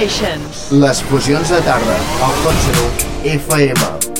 Les fusions de tarda, al Hot FM.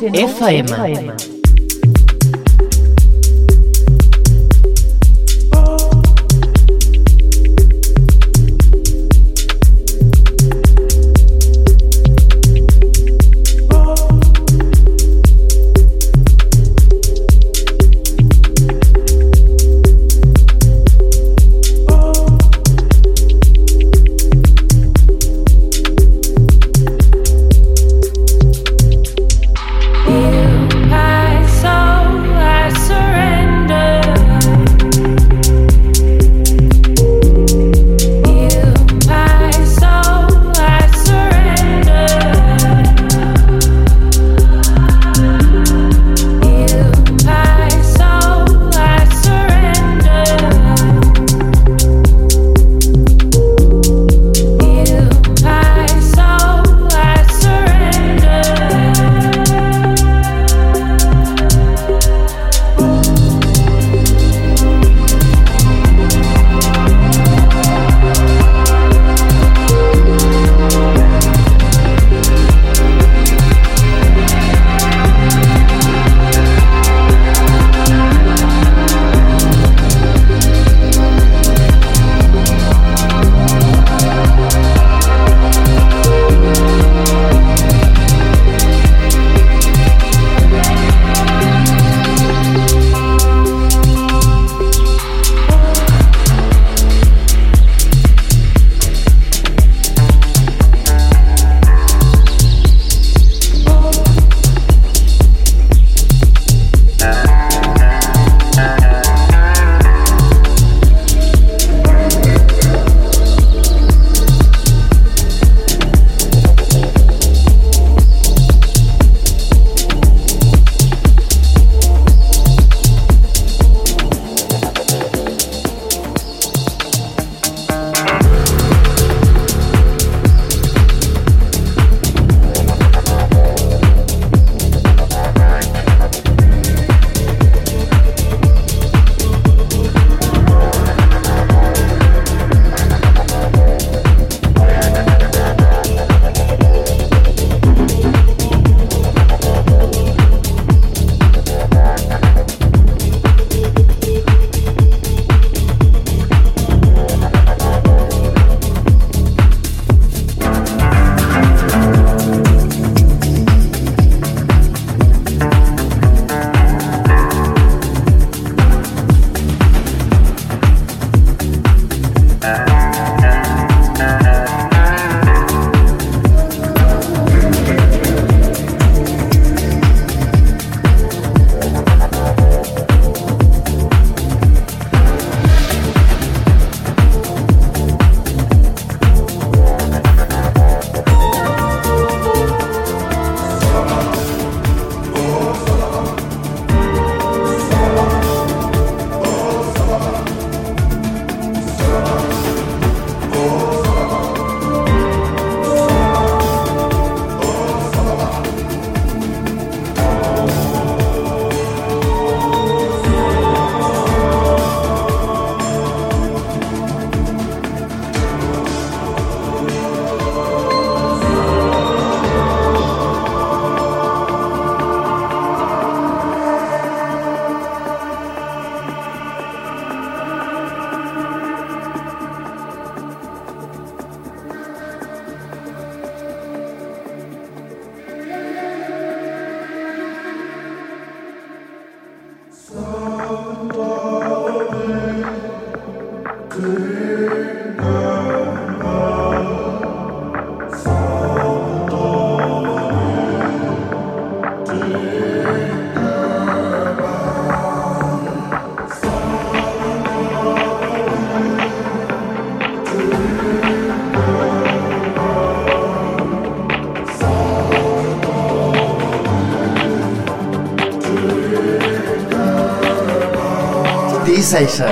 FM. Sessions.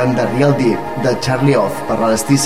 Escoltant The Real Deep de Charlie Off per la Destí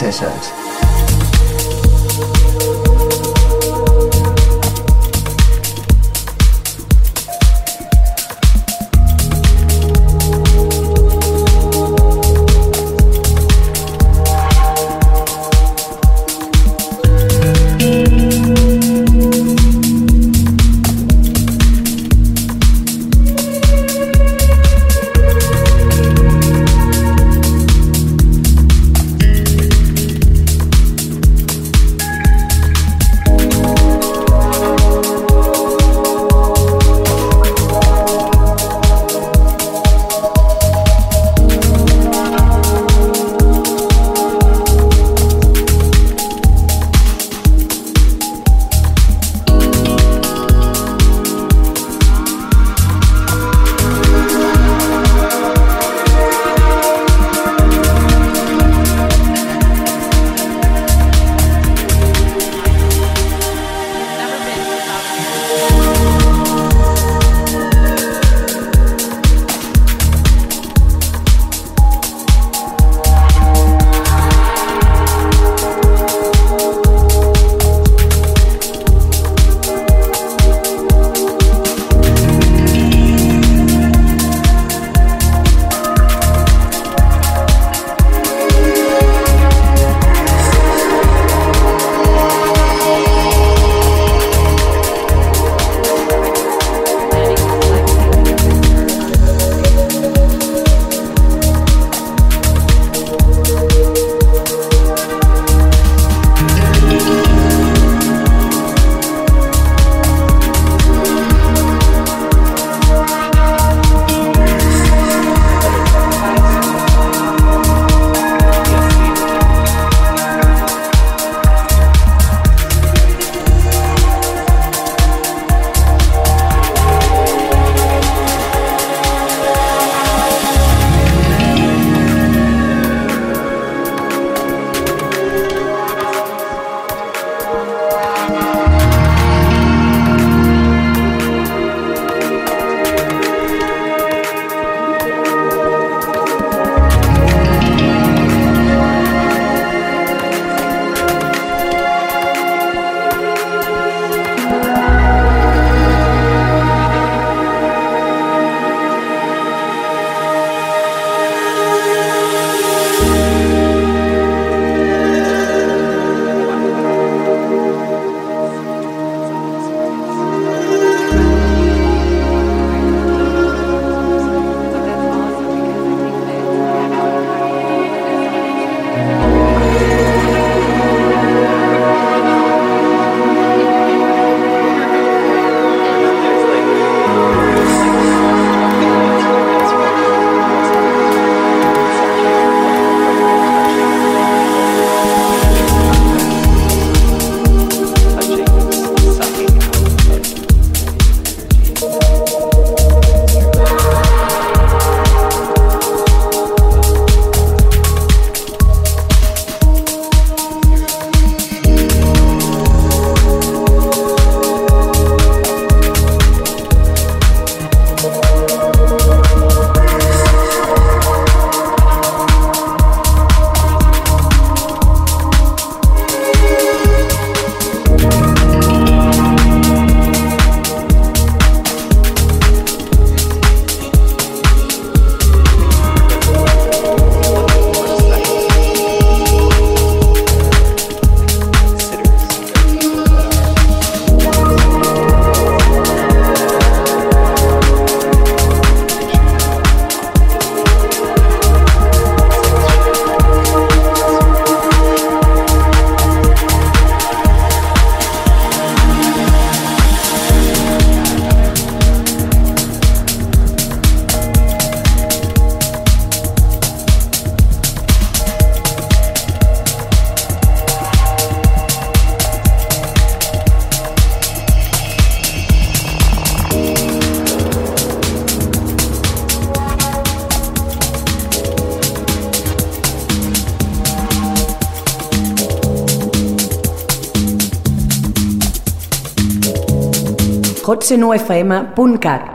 Sessions.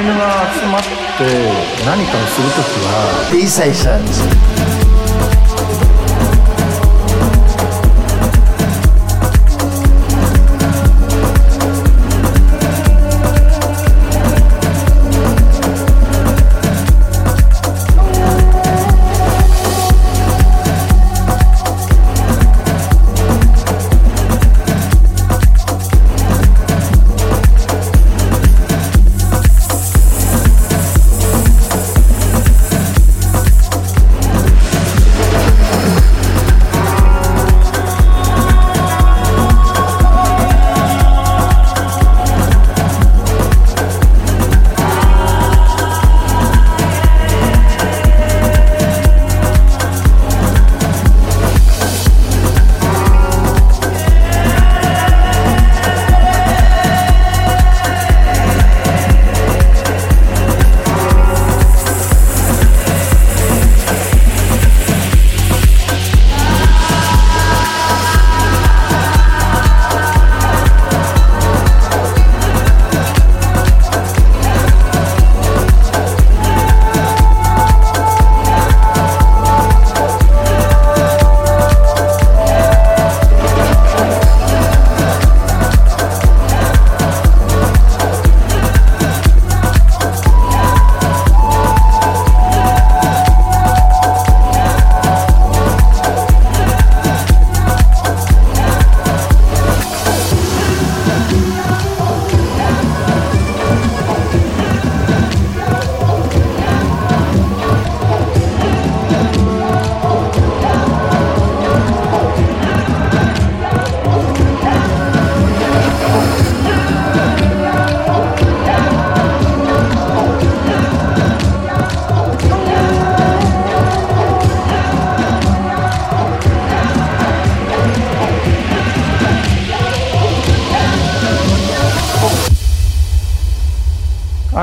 犬が集まって何かをするときは B Sessions. アイ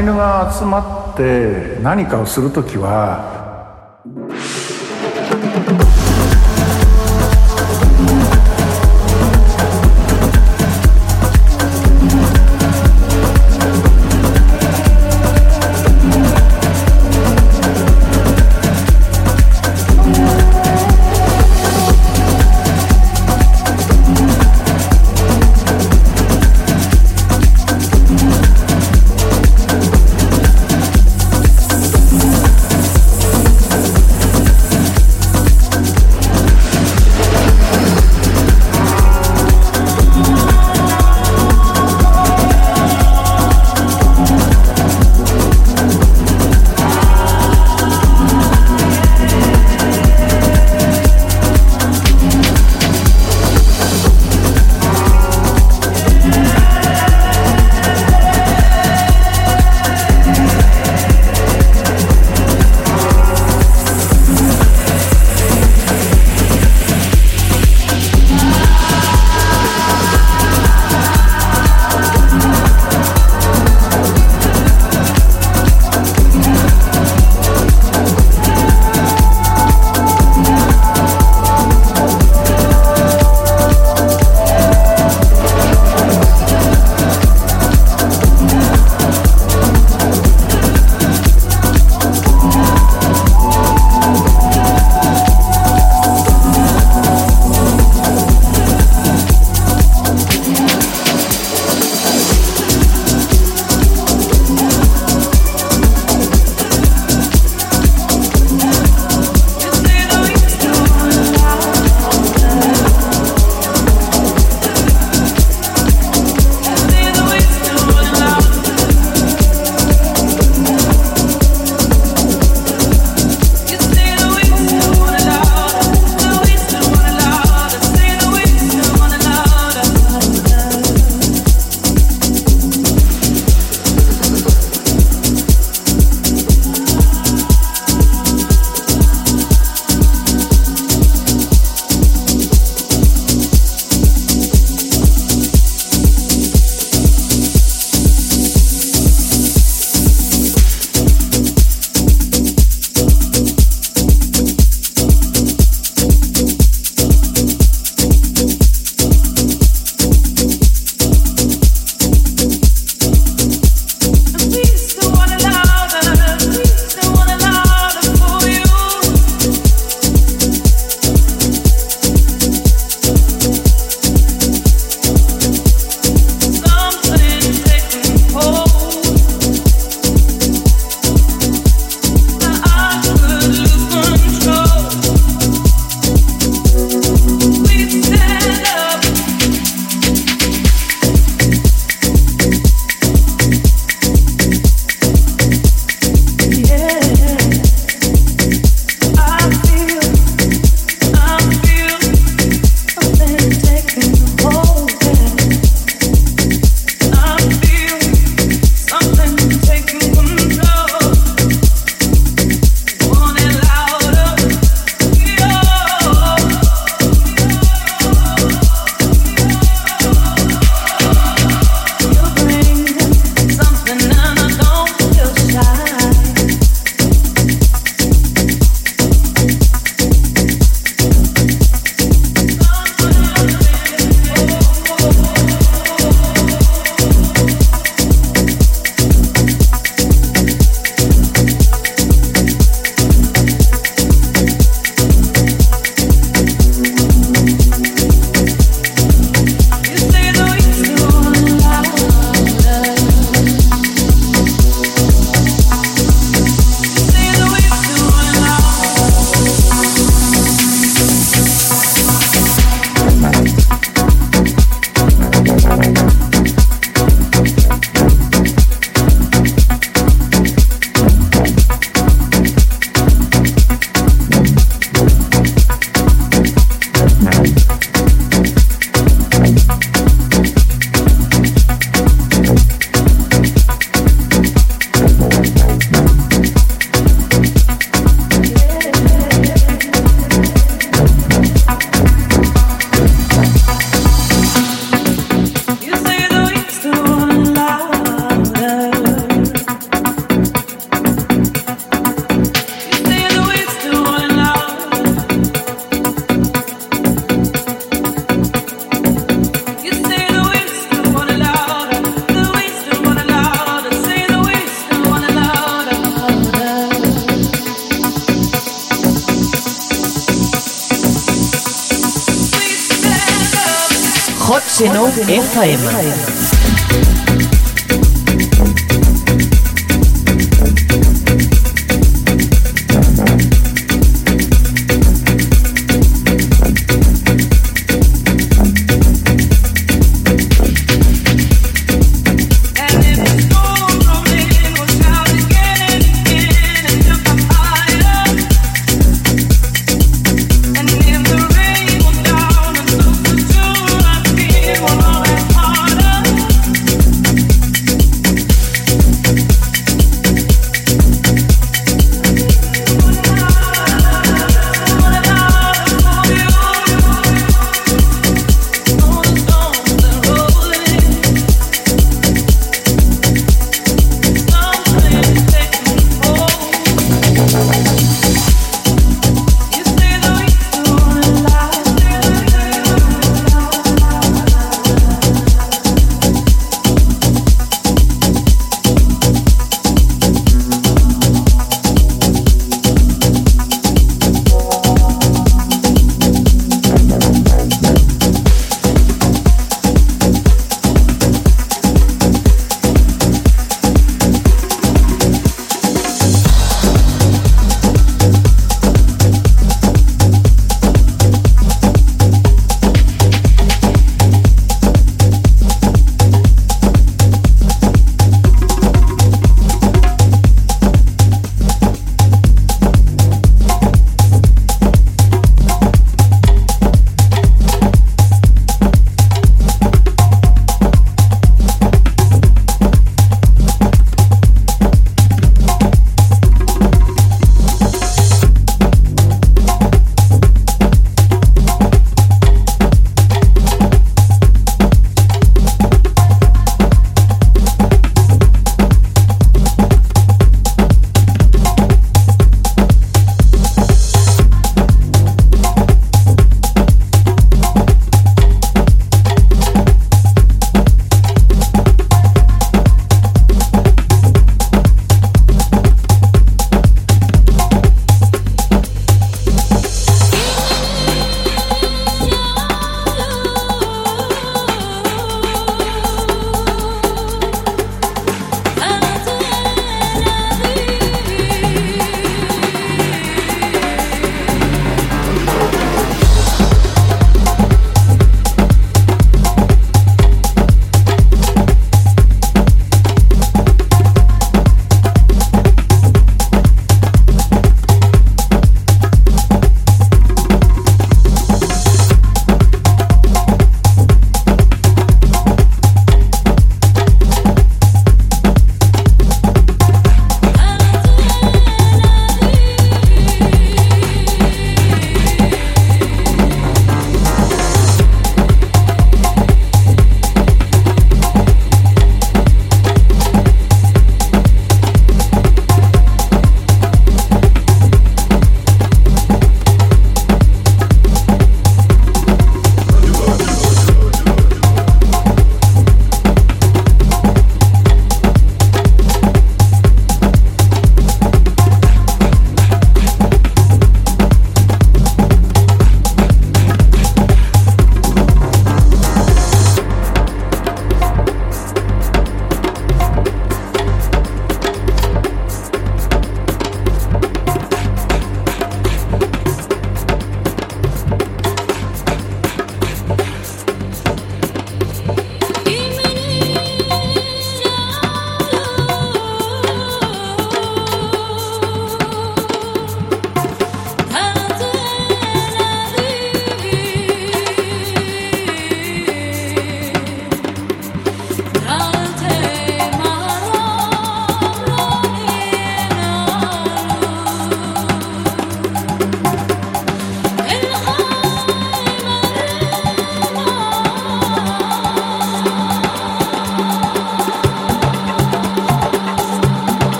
犬が集まって何かをする時は11 9 FM.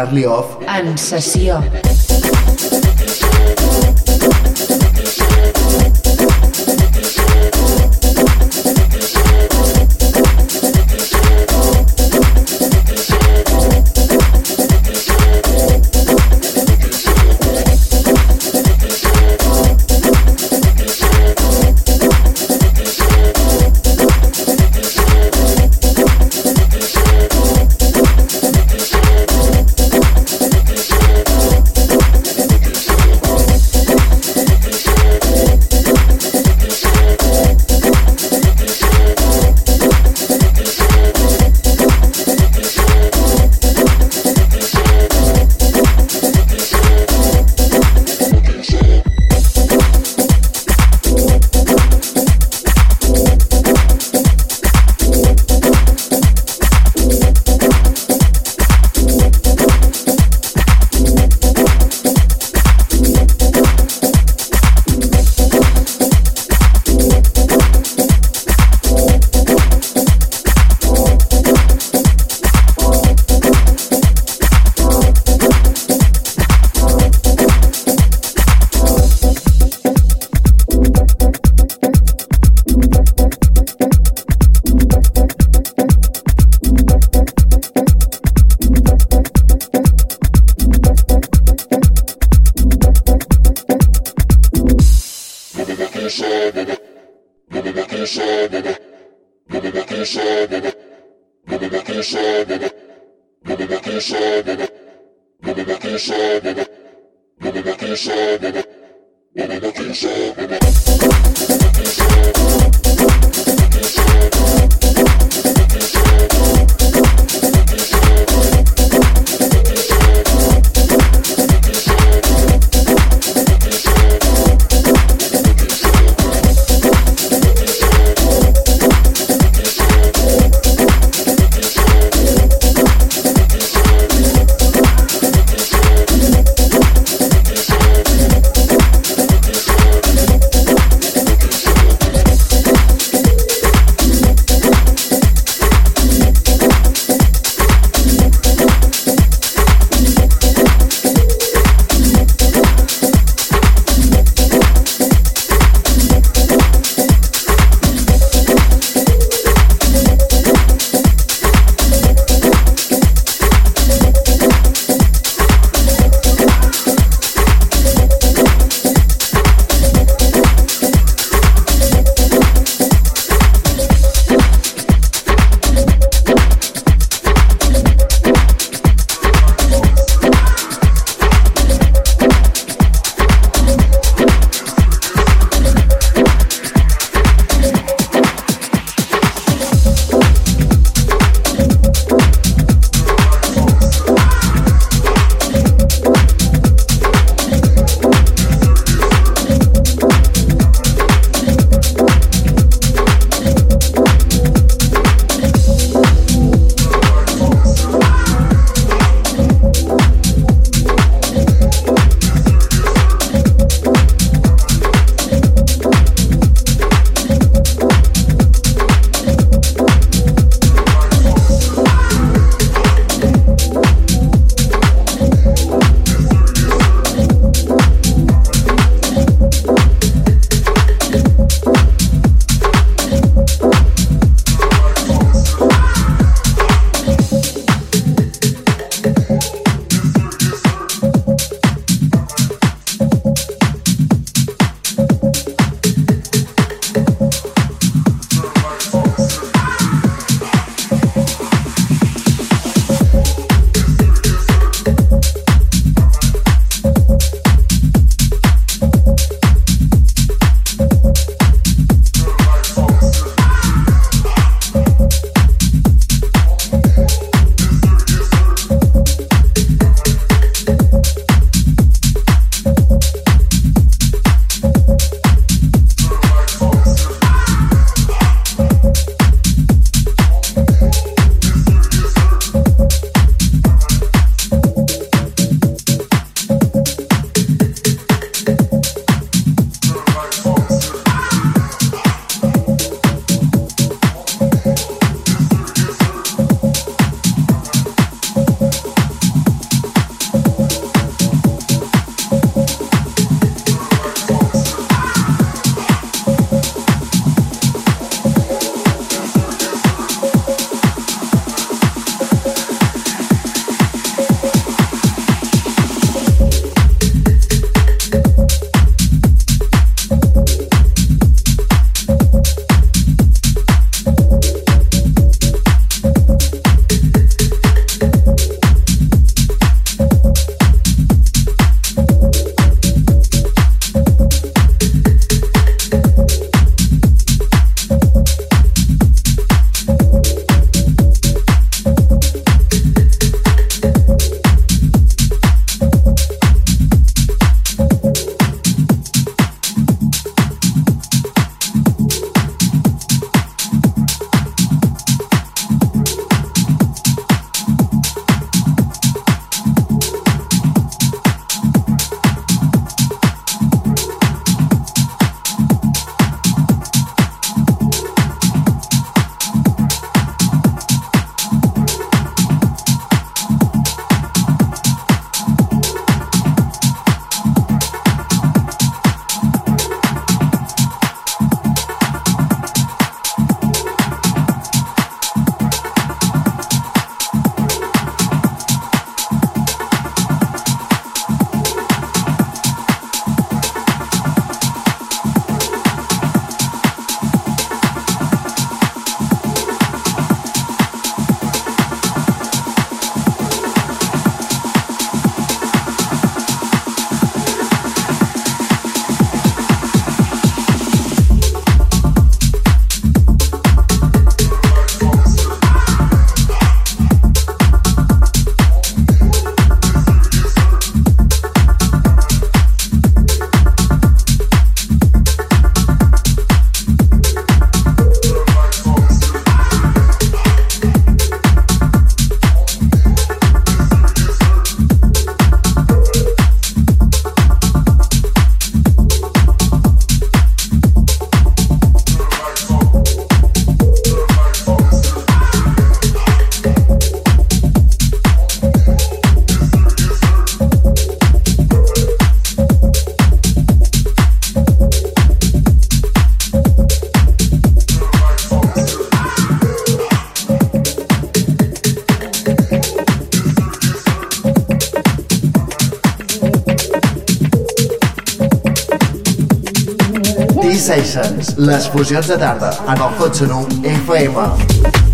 Charlie Off, En sessió. Les fusions de tarda en el Cotxe Nu FM.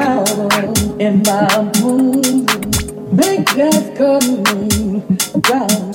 power in my mood. Make death come down.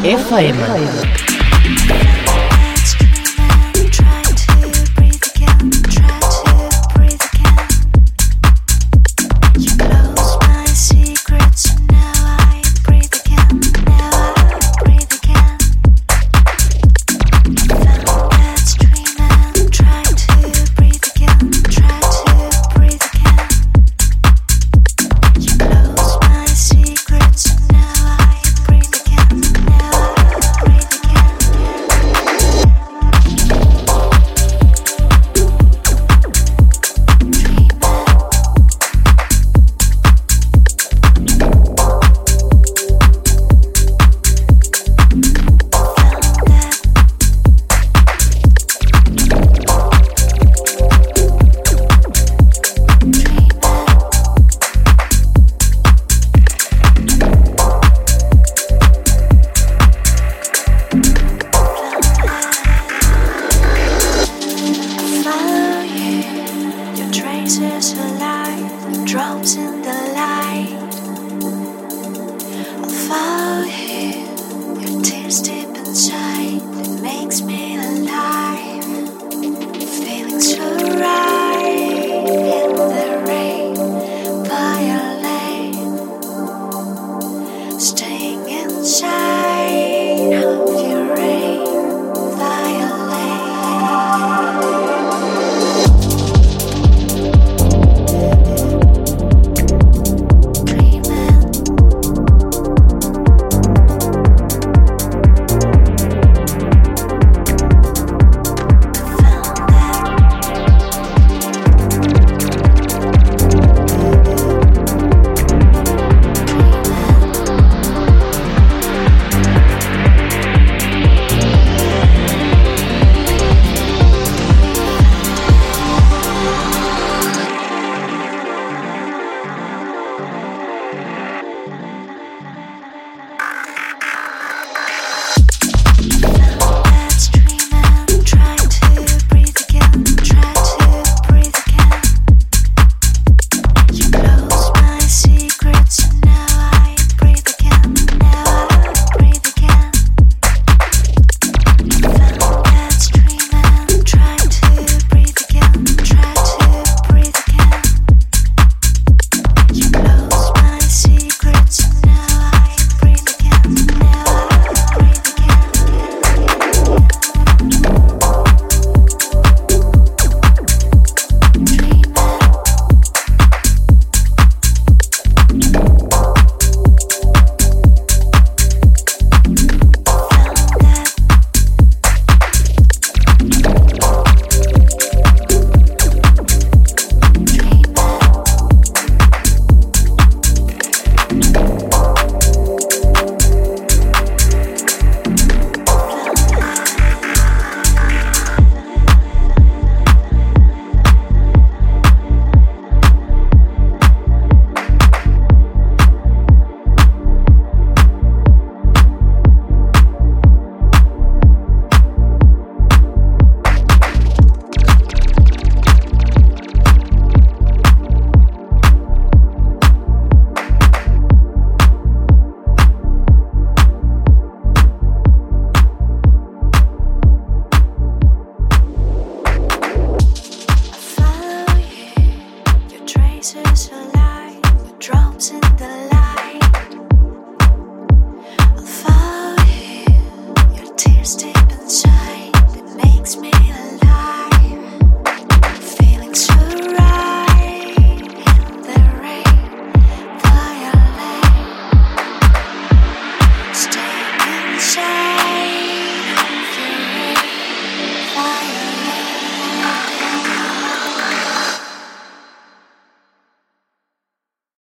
FM.